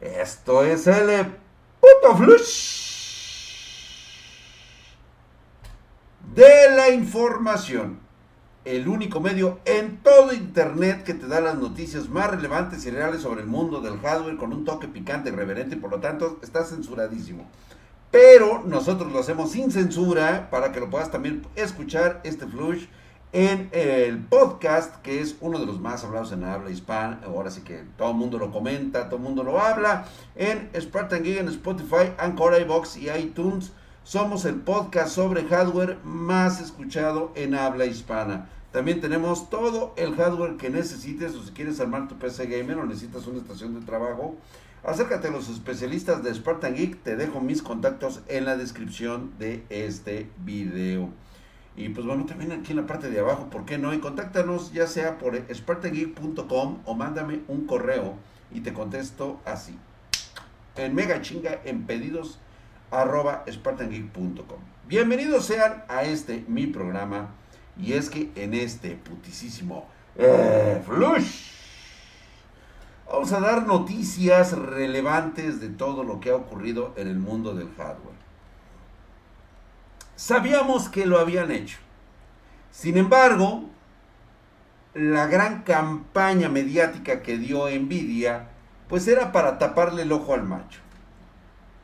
Esto es el puto flush de la información. El único medio en todo Internet que te da las noticias más relevantes y reales sobre el mundo del hardware con un toque picante y reverente, por lo tanto está censuradísimo. Pero nosotros lo hacemos sin censura para que lo puedas también escuchar este flush en el podcast, que es uno de los más hablados en habla hispana. Ahora sí que todo el mundo lo comenta, todo el mundo lo habla. En Spartan Geek, en Spotify, Anchor, iBox y iTunes. Somos el podcast sobre hardware más escuchado en habla hispana. También tenemos todo el hardware que necesites o si quieres armar tu PC gamer o necesitas una estación de trabajo. Acércate a los especialistas de Spartan Geek. Te dejo mis contactos en la descripción de este video. Y pues bueno, también aquí en la parte de abajo, ¿por qué no? Y contáctanos ya sea por spartangeek.com o mándame un correo y te contesto así. En mega chinga en pedidos arroba spartangeek.com. Bienvenidos sean a este mi programa y es que en este putisísimo eh, flush vamos a dar noticias relevantes de todo lo que ha ocurrido en el mundo del hardware. Sabíamos que lo habían hecho. Sin embargo, la gran campaña mediática que dio Nvidia, pues era para taparle el ojo al macho.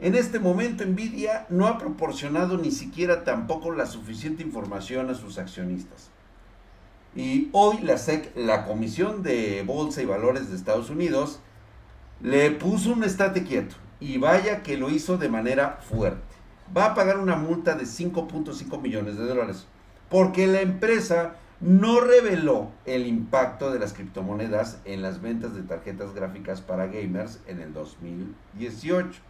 En este momento Nvidia no ha proporcionado ni siquiera tampoco la suficiente información a sus accionistas. Y hoy la SEC, la Comisión de Bolsa y Valores de Estados Unidos, le puso un estate quieto. Y vaya que lo hizo de manera fuerte va a pagar una multa de 5.5 millones de dólares porque la empresa no reveló el impacto de las criptomonedas en las ventas de tarjetas gráficas para gamers en el 2018.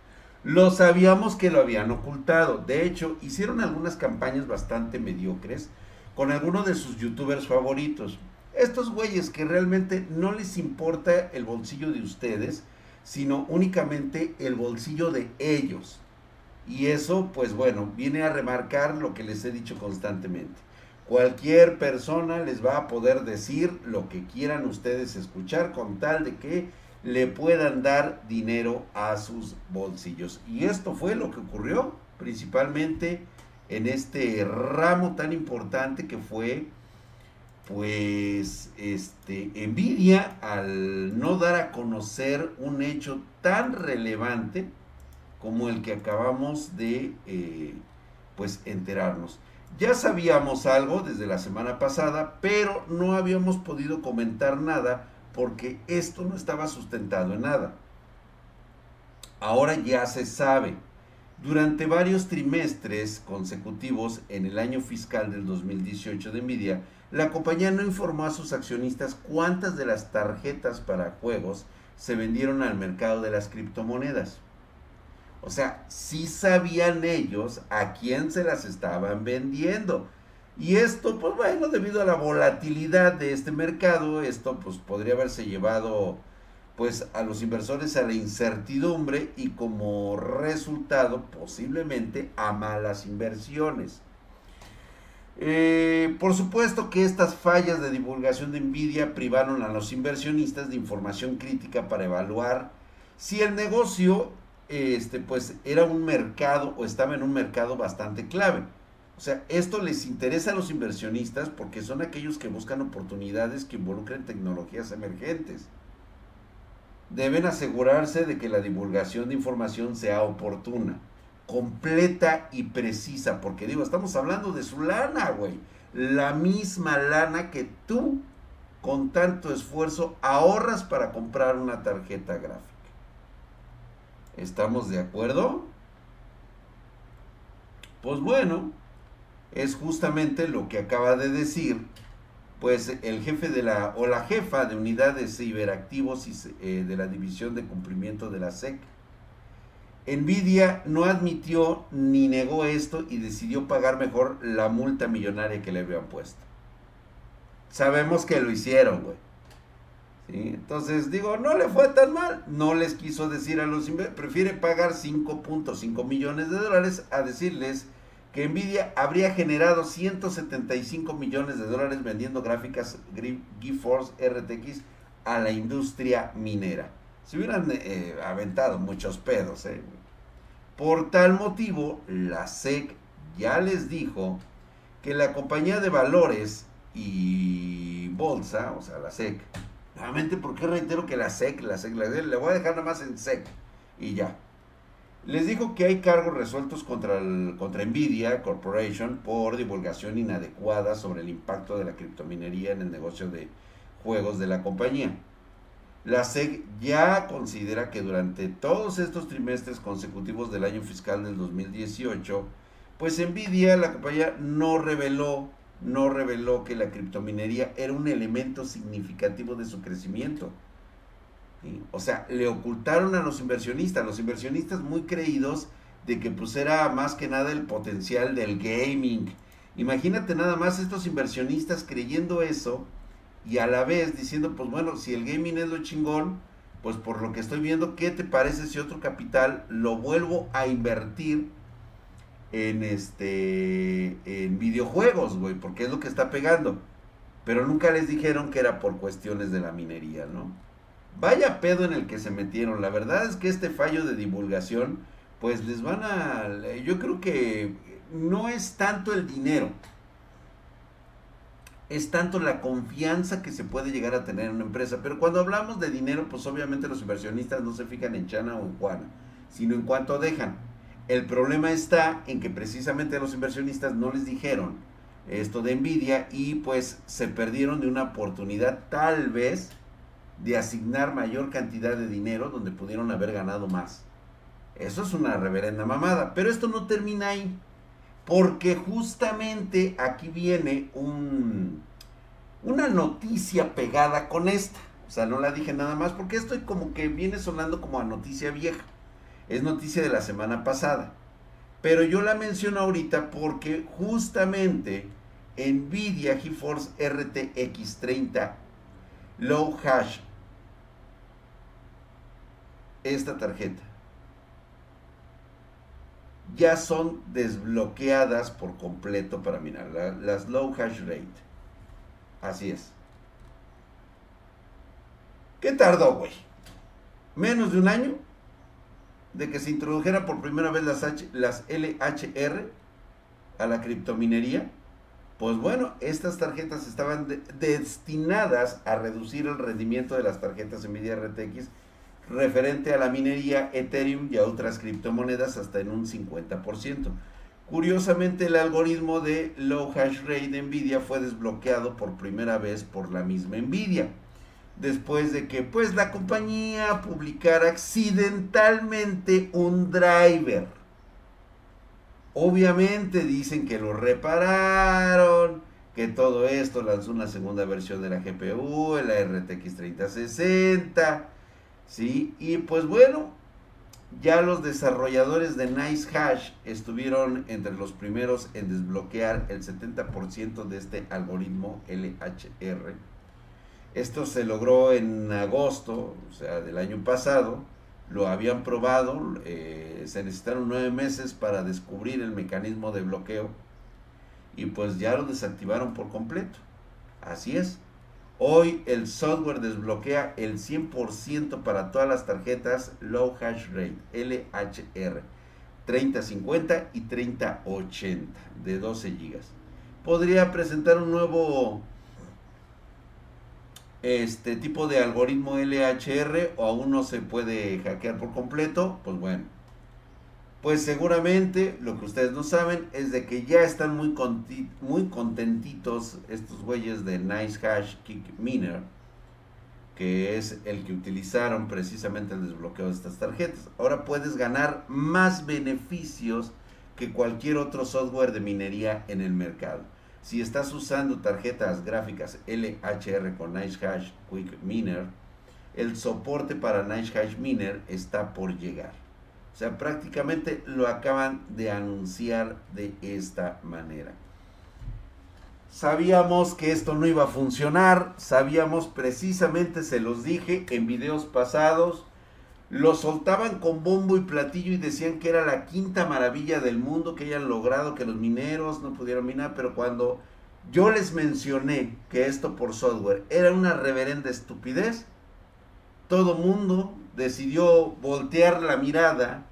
Lo sabíamos que lo habían ocultado. De hecho, hicieron algunas campañas bastante mediocres con algunos de sus youtubers favoritos. Estos güeyes que realmente no les importa el bolsillo de ustedes, sino únicamente el bolsillo de ellos. Y eso, pues bueno, viene a remarcar lo que les he dicho constantemente. Cualquier persona les va a poder decir lo que quieran ustedes escuchar con tal de que le puedan dar dinero a sus bolsillos. Y esto fue lo que ocurrió principalmente en este ramo tan importante que fue pues este envidia al no dar a conocer un hecho tan relevante como el que acabamos de eh, pues enterarnos. Ya sabíamos algo desde la semana pasada, pero no habíamos podido comentar nada porque esto no estaba sustentado en nada. Ahora ya se sabe. Durante varios trimestres consecutivos en el año fiscal del 2018 de Nvidia, la compañía no informó a sus accionistas cuántas de las tarjetas para juegos se vendieron al mercado de las criptomonedas. O sea, sí sabían ellos a quién se las estaban vendiendo. Y esto, pues bueno, debido a la volatilidad de este mercado, esto pues podría haberse llevado pues a los inversores a la incertidumbre y como resultado posiblemente a malas inversiones. Eh, por supuesto que estas fallas de divulgación de Nvidia privaron a los inversionistas de información crítica para evaluar si el negocio este, pues era un mercado o estaba en un mercado bastante clave. O sea, esto les interesa a los inversionistas porque son aquellos que buscan oportunidades que involucren tecnologías emergentes. Deben asegurarse de que la divulgación de información sea oportuna, completa y precisa, porque digo, estamos hablando de su lana, güey. La misma lana que tú, con tanto esfuerzo, ahorras para comprar una tarjeta gráfica. ¿Estamos de acuerdo? Pues bueno, es justamente lo que acaba de decir, pues el jefe de la, o la jefa de unidades ciberactivos y, eh, de la división de cumplimiento de la SEC. Nvidia no admitió ni negó esto y decidió pagar mejor la multa millonaria que le habían puesto. Sabemos que lo hicieron, güey. Entonces digo, no le fue tan mal, no les quiso decir a los prefiere pagar 5.5 millones de dólares a decirles que Nvidia habría generado 175 millones de dólares vendiendo gráficas GeForce RTX a la industria minera. Se hubieran eh, aventado muchos pedos, ¿eh? Por tal motivo, la SEC ya les dijo que la compañía de valores y bolsa, o sea, la SEC, nuevamente, ¿por qué reitero que la SEC, la SEC, la le voy a dejar nada más en SEC y ya. Les dijo que hay cargos resueltos contra, contra Nvidia Corporation por divulgación inadecuada sobre el impacto de la criptominería en el negocio de juegos de la compañía. La SEC ya considera que durante todos estos trimestres consecutivos del año fiscal del 2018, pues Nvidia, la compañía, no reveló, no reveló que la criptominería era un elemento significativo de su crecimiento. O sea, le ocultaron a los inversionistas, los inversionistas muy creídos de que pues era más que nada el potencial del gaming. Imagínate nada más estos inversionistas creyendo eso y a la vez diciendo, pues bueno, si el gaming es lo chingón, pues por lo que estoy viendo, ¿qué te parece si otro capital lo vuelvo a invertir en este en videojuegos, güey, porque es lo que está pegando. Pero nunca les dijeron que era por cuestiones de la minería, ¿no? Vaya pedo en el que se metieron. La verdad es que este fallo de divulgación, pues les van a... Yo creo que no es tanto el dinero. Es tanto la confianza que se puede llegar a tener en una empresa. Pero cuando hablamos de dinero, pues obviamente los inversionistas no se fijan en Chana o en Juana, sino en cuánto dejan. El problema está en que precisamente los inversionistas no les dijeron esto de Nvidia y pues se perdieron de una oportunidad tal vez de asignar mayor cantidad de dinero donde pudieron haber ganado más. Eso es una reverenda mamada. Pero esto no termina ahí. Porque justamente aquí viene un, una noticia pegada con esta. O sea, no la dije nada más porque esto como que viene sonando como a noticia vieja. Es noticia de la semana pasada. Pero yo la menciono ahorita porque justamente Nvidia GeForce RTX 30 Low Hash esta tarjeta ya son desbloqueadas por completo para minar. las low hash rate. Así es. ¿Qué tardó, güey? Menos de un año de que se introdujera por primera vez las, LHR a la criptominería. Pues bueno, estas tarjetas estaban destinadas a reducir el rendimiento de las tarjetas Nvidia RTX referente a la minería Ethereum y a otras criptomonedas hasta en un 50%. Curiosamente, el algoritmo de Low Hash Rate de Nvidia fue desbloqueado por primera vez por la misma Nvidia, después de que pues la compañía publicara accidentalmente un driver. Obviamente dicen que lo repararon, que todo esto lanzó una segunda versión de la GPU, la RTX 3060 ¿sí? Y pues bueno, ya los desarrolladores de Nice Hash estuvieron entre los primeros en desbloquear el 70% de este algoritmo LHR. Esto se logró en agosto, o sea, del año pasado. Lo habían probado, eh, se necesitaron nueve meses para descubrir el mecanismo de bloqueo y pues ya lo desactivaron por completo. Así es. Hoy el software desbloquea el 100% para todas las tarjetas Low Hash Rate, LHR, 3050 y 3080 de 12 GB. Podría presentar un nuevo este tipo de algoritmo LHR o aún no se puede hackear por completo, pues bueno, pues seguramente lo que ustedes no saben es de que ya están muy, muy contentitos estos güeyes de Nice Hash Kick Miner, que es el que utilizaron precisamente el desbloqueo de estas tarjetas. Ahora puedes ganar más beneficios que cualquier otro software de minería en el mercado. Si estás usando tarjetas gráficas LHR con Nice Hash Quick Miner, el soporte para Nice Hash Miner está por llegar. O sea, prácticamente lo acaban de anunciar de esta manera. Sabíamos que esto no iba a funcionar, sabíamos precisamente, se los dije en videos pasados, lo soltaban con bombo y platillo y decían que era la quinta maravilla del mundo que hayan logrado que los mineros no pudieron minar, pero cuando yo les mencioné que esto por software era una reverenda estupidez, todo mundo decidió voltear la mirada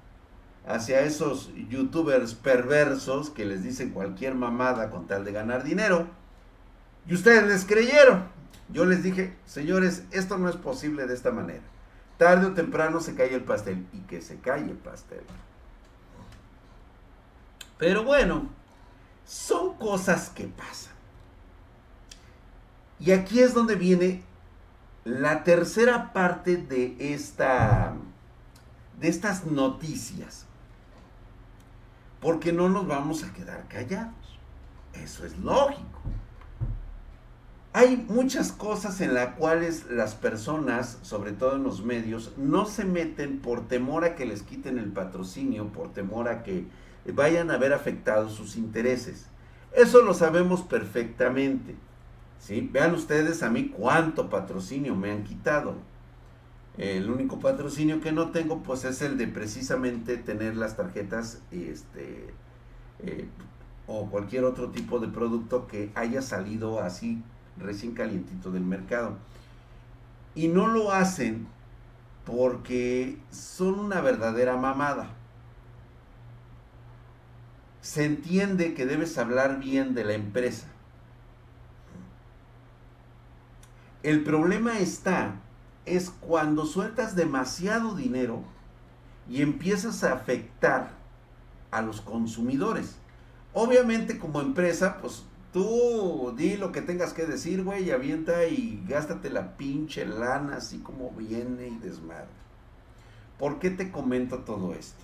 hacia esos youtubers perversos que les dicen cualquier mamada con tal de ganar dinero. Y ustedes les creyeron. Yo les dije, señores, esto no es posible de esta manera. Tarde o temprano se cae el pastel y que se cae el pastel. Pero bueno, son cosas que pasan. Y aquí es donde viene la tercera parte de esta de estas noticias. Porque no nos vamos a quedar callados. Eso es lógico. Hay muchas cosas en las cuales las personas, sobre todo en los medios, no se meten por temor a que les quiten el patrocinio, por temor a que vayan a ver afectados sus intereses. Eso lo sabemos perfectamente. ¿sí? Vean ustedes a mí cuánto patrocinio me han quitado. El único patrocinio que no tengo pues es el de precisamente tener las tarjetas este, eh, o cualquier otro tipo de producto que haya salido así recién calientito del mercado. Y no lo hacen porque son una verdadera mamada se entiende que debes hablar bien de la empresa. El problema está, es cuando sueltas demasiado dinero y empiezas a afectar a los consumidores. Obviamente como empresa, pues tú di lo que tengas que decir, güey, y avienta y gástate la pinche lana así como viene y desmadre. ¿Por qué te comento todo esto?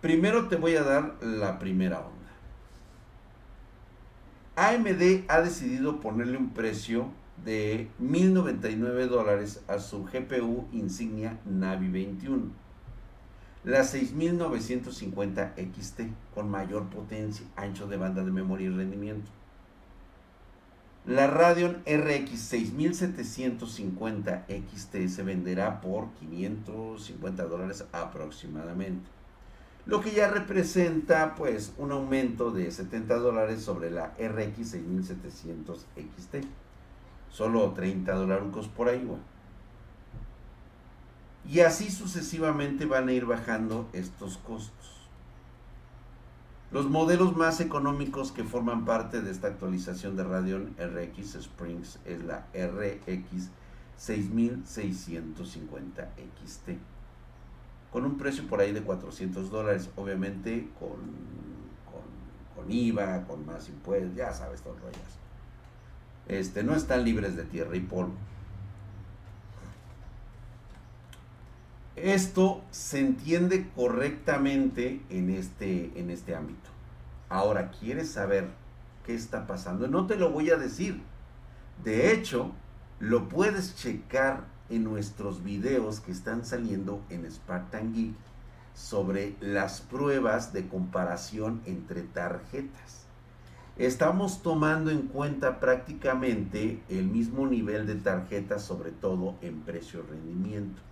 Primero te voy a dar la primera onda. AMD ha decidido ponerle un precio de 1099 dólares a su GPU insignia Navi 21. La 6950 XT con mayor potencia, ancho de banda de memoria y rendimiento. La Radeon RX 6750 XT se venderá por 550 dólares aproximadamente lo que ya representa pues un aumento de 70 dólares sobre la RX 6700 XT. Solo 30 dólares por ahí, Y así sucesivamente van a ir bajando estos costos. Los modelos más económicos que forman parte de esta actualización de Radeon RX Springs es la RX 6650 XT con un precio por ahí de 400 dólares, obviamente con, con, IVA, con más impuestos, ya sabes, todos rollos. Este, no están libres de tierra y polvo. Esto se entiende correctamente en este, en este ámbito. Ahora, ¿quieres saber qué está pasando? No te lo voy a decir. De hecho, lo puedes checar en nuestros videos que están saliendo en Spartan Geek sobre las pruebas de comparación entre tarjetas. Estamos tomando en cuenta prácticamente el mismo nivel de tarjetas, sobre todo en precio-rendimiento.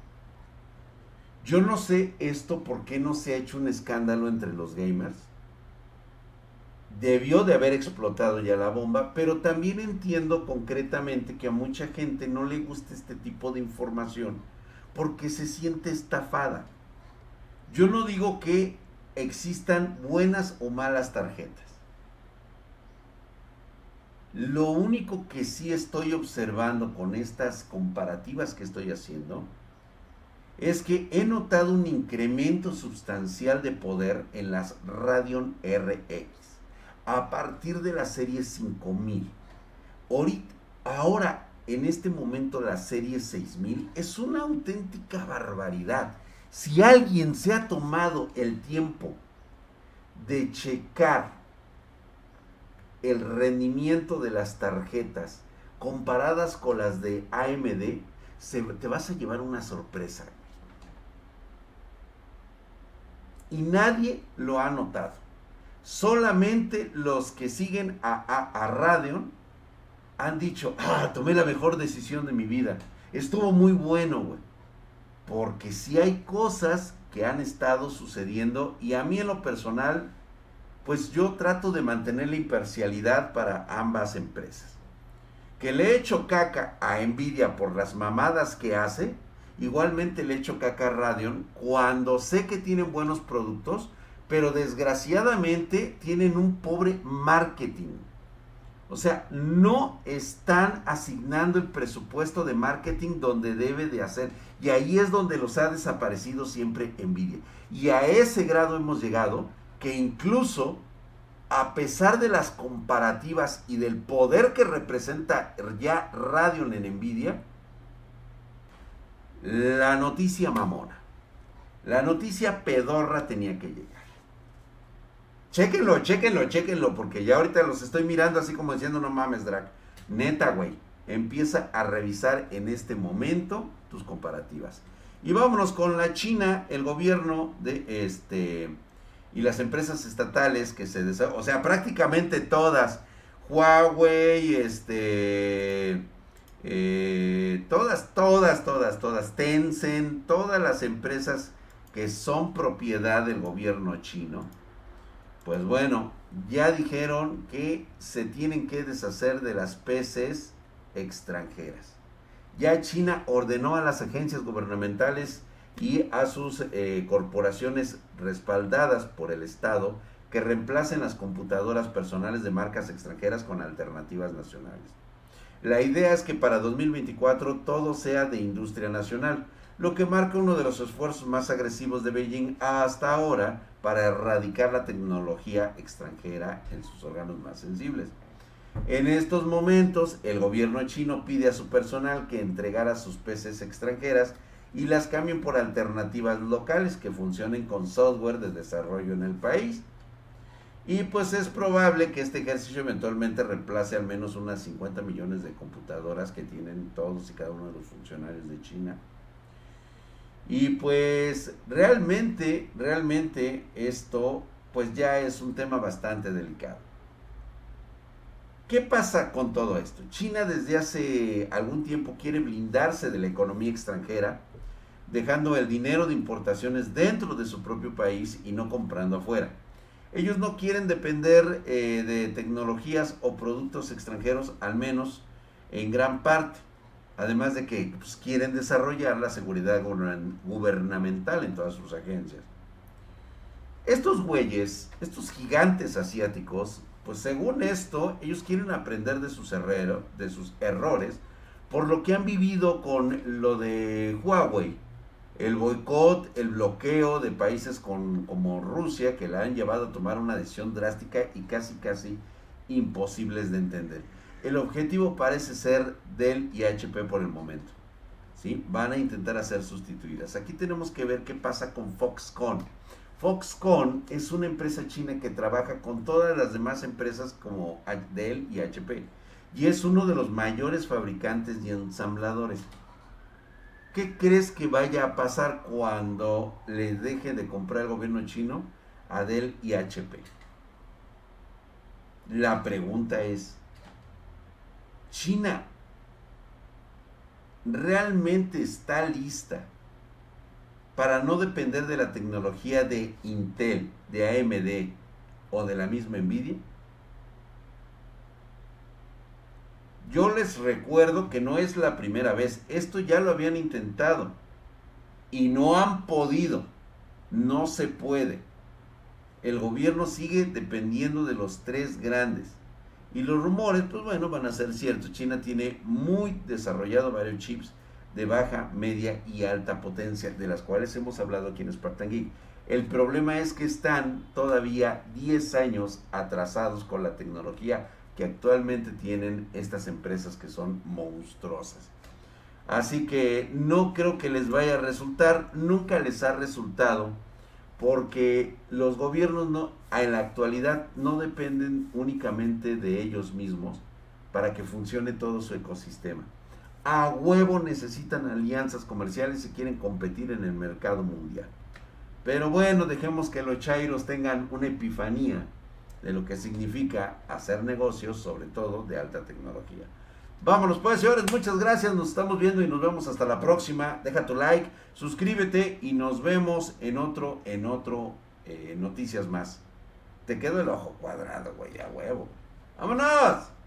Yo no sé esto por qué no se ha hecho un escándalo entre los gamers debió de haber explotado ya la bomba, pero también entiendo concretamente que a mucha gente no le gusta este tipo de información porque se siente estafada. Yo no digo que existan buenas o malas tarjetas. Lo único que sí estoy observando con estas comparativas que estoy haciendo es que he notado un incremento sustancial de poder en las Radeon RX a partir de la serie 5000. Ahorita, ahora, en este momento, la serie 6000 es una auténtica barbaridad. Si alguien se ha tomado el tiempo de checar el rendimiento de las tarjetas comparadas con las de AMD, se, te vas a llevar una sorpresa. Y nadie lo ha notado. Solamente los que siguen a, a, Radeon han dicho, ah, tomé la mejor decisión de mi vida. Estuvo muy bueno, güey. Porque si hay cosas que han estado sucediendo y a mí en lo personal, pues yo trato de mantener la imparcialidad para ambas empresas. Que le he hecho caca a Nvidia por las mamadas que hace Igualmente le echo caca a Radeon cuando sé que tienen buenos productos, pero desgraciadamente tienen un pobre marketing. O sea, no están asignando el presupuesto de marketing donde debe de hacer. Y ahí es donde los ha desaparecido siempre Nvidia. Y a ese grado hemos llegado que incluso a pesar de las comparativas y del poder que representa ya Radeon en Nvidia, la noticia mamona, la noticia pedorra tenía que llegar. Chéquenlo, chéquenlo, chéquenlo, porque ya ahorita los estoy mirando así como diciendo, no mames, Drac. Neta, güey, empieza a revisar en este momento tus comparativas. Y vámonos con la China, el gobierno de este y las empresas estatales que se o sea, prácticamente todas, Huawei, este, eh, todas, todas, todas, todas, Tencent, todas las empresas que son propiedad del gobierno chino, pues bueno, ya dijeron que se tienen que deshacer de las PCs extranjeras. Ya China ordenó a las agencias gubernamentales y a sus eh, corporaciones respaldadas por el Estado que reemplacen las computadoras personales de marcas extranjeras con alternativas nacionales. La idea es que para 2024 todo sea de industria nacional, lo que marca uno de los esfuerzos más agresivos de Beijing hasta ahora para erradicar la tecnología extranjera en sus órganos más sensibles. En estos momentos, el gobierno chino pide a su personal que entregara sus PCs extranjeras y las cambien por alternativas locales que funcionen con software de desarrollo en el país. Y pues es probable que este ejercicio eventualmente reemplace al menos unas 50 millones de computadoras que tienen todos y cada uno de los funcionarios de China. Y pues realmente, realmente esto pues ya es un tema bastante delicado. ¿Qué pasa con todo esto? China desde hace algún tiempo quiere blindarse de la economía extranjera dejando el dinero de importaciones dentro de su propio país y no comprando afuera. Ellos no quieren depender eh, de tecnologías o productos extranjeros, al menos en gran parte. Además de que pues, quieren desarrollar la seguridad gubernamental en todas sus agencias. Estos güeyes, estos gigantes asiáticos, pues según esto, ellos quieren aprender de sus, de sus errores por lo que han vivido con lo de Huawei el boicot, el bloqueo de países como Rusia que la han llevado a tomar una decisión drástica y casi casi imposibles de entender. El objetivo parece ser Dell y HP por el momento. ¿sí? Van a intentar hacer sustituidas. Aquí tenemos que ver qué pasa con Foxconn. Foxconn es una empresa china que trabaja con todas las demás empresas como Dell y HP. Y es uno de los mayores fabricantes y ensambladores. ¿Qué crees que vaya a pasar cuando le deje de comprar el gobierno chino a Dell y HP? La pregunta es, ¿China realmente está lista para no depender de la tecnología de Intel, de AMD o de la misma Nvidia? Yo les recuerdo que no es la primera vez. Esto ya lo habían intentado. Y no han podido. No se puede. El gobierno sigue dependiendo de los tres grandes. Y los rumores, pues bueno, van a ser ciertos. China tiene muy desarrollado varios chips de baja, media y alta potencia, de las cuales hemos hablado aquí en Spartan Geek. El problema es que están todavía 10 años atrasados con la tecnología que actualmente tienen estas empresas que son monstruosas. Así que no creo que les vaya a resultar, nunca les ha resultado, porque los gobiernos no, en la actualidad no dependen únicamente de ellos mismos para que funcione todo su ecosistema. A huevo necesitan alianzas comerciales si quieren competir en el mercado mundial. Pero bueno, dejemos que los chairos tengan una epifanía de lo que significa hacer negocios, sobre todo de alta tecnología. Vámonos pues, señores, muchas gracias, nos estamos viendo y nos vemos hasta la próxima. Deja tu like, suscríbete y nos vemos en otro, en otro, eh, noticias más. Te quedo el ojo cuadrado, güey, a huevo. ¡Vámonos!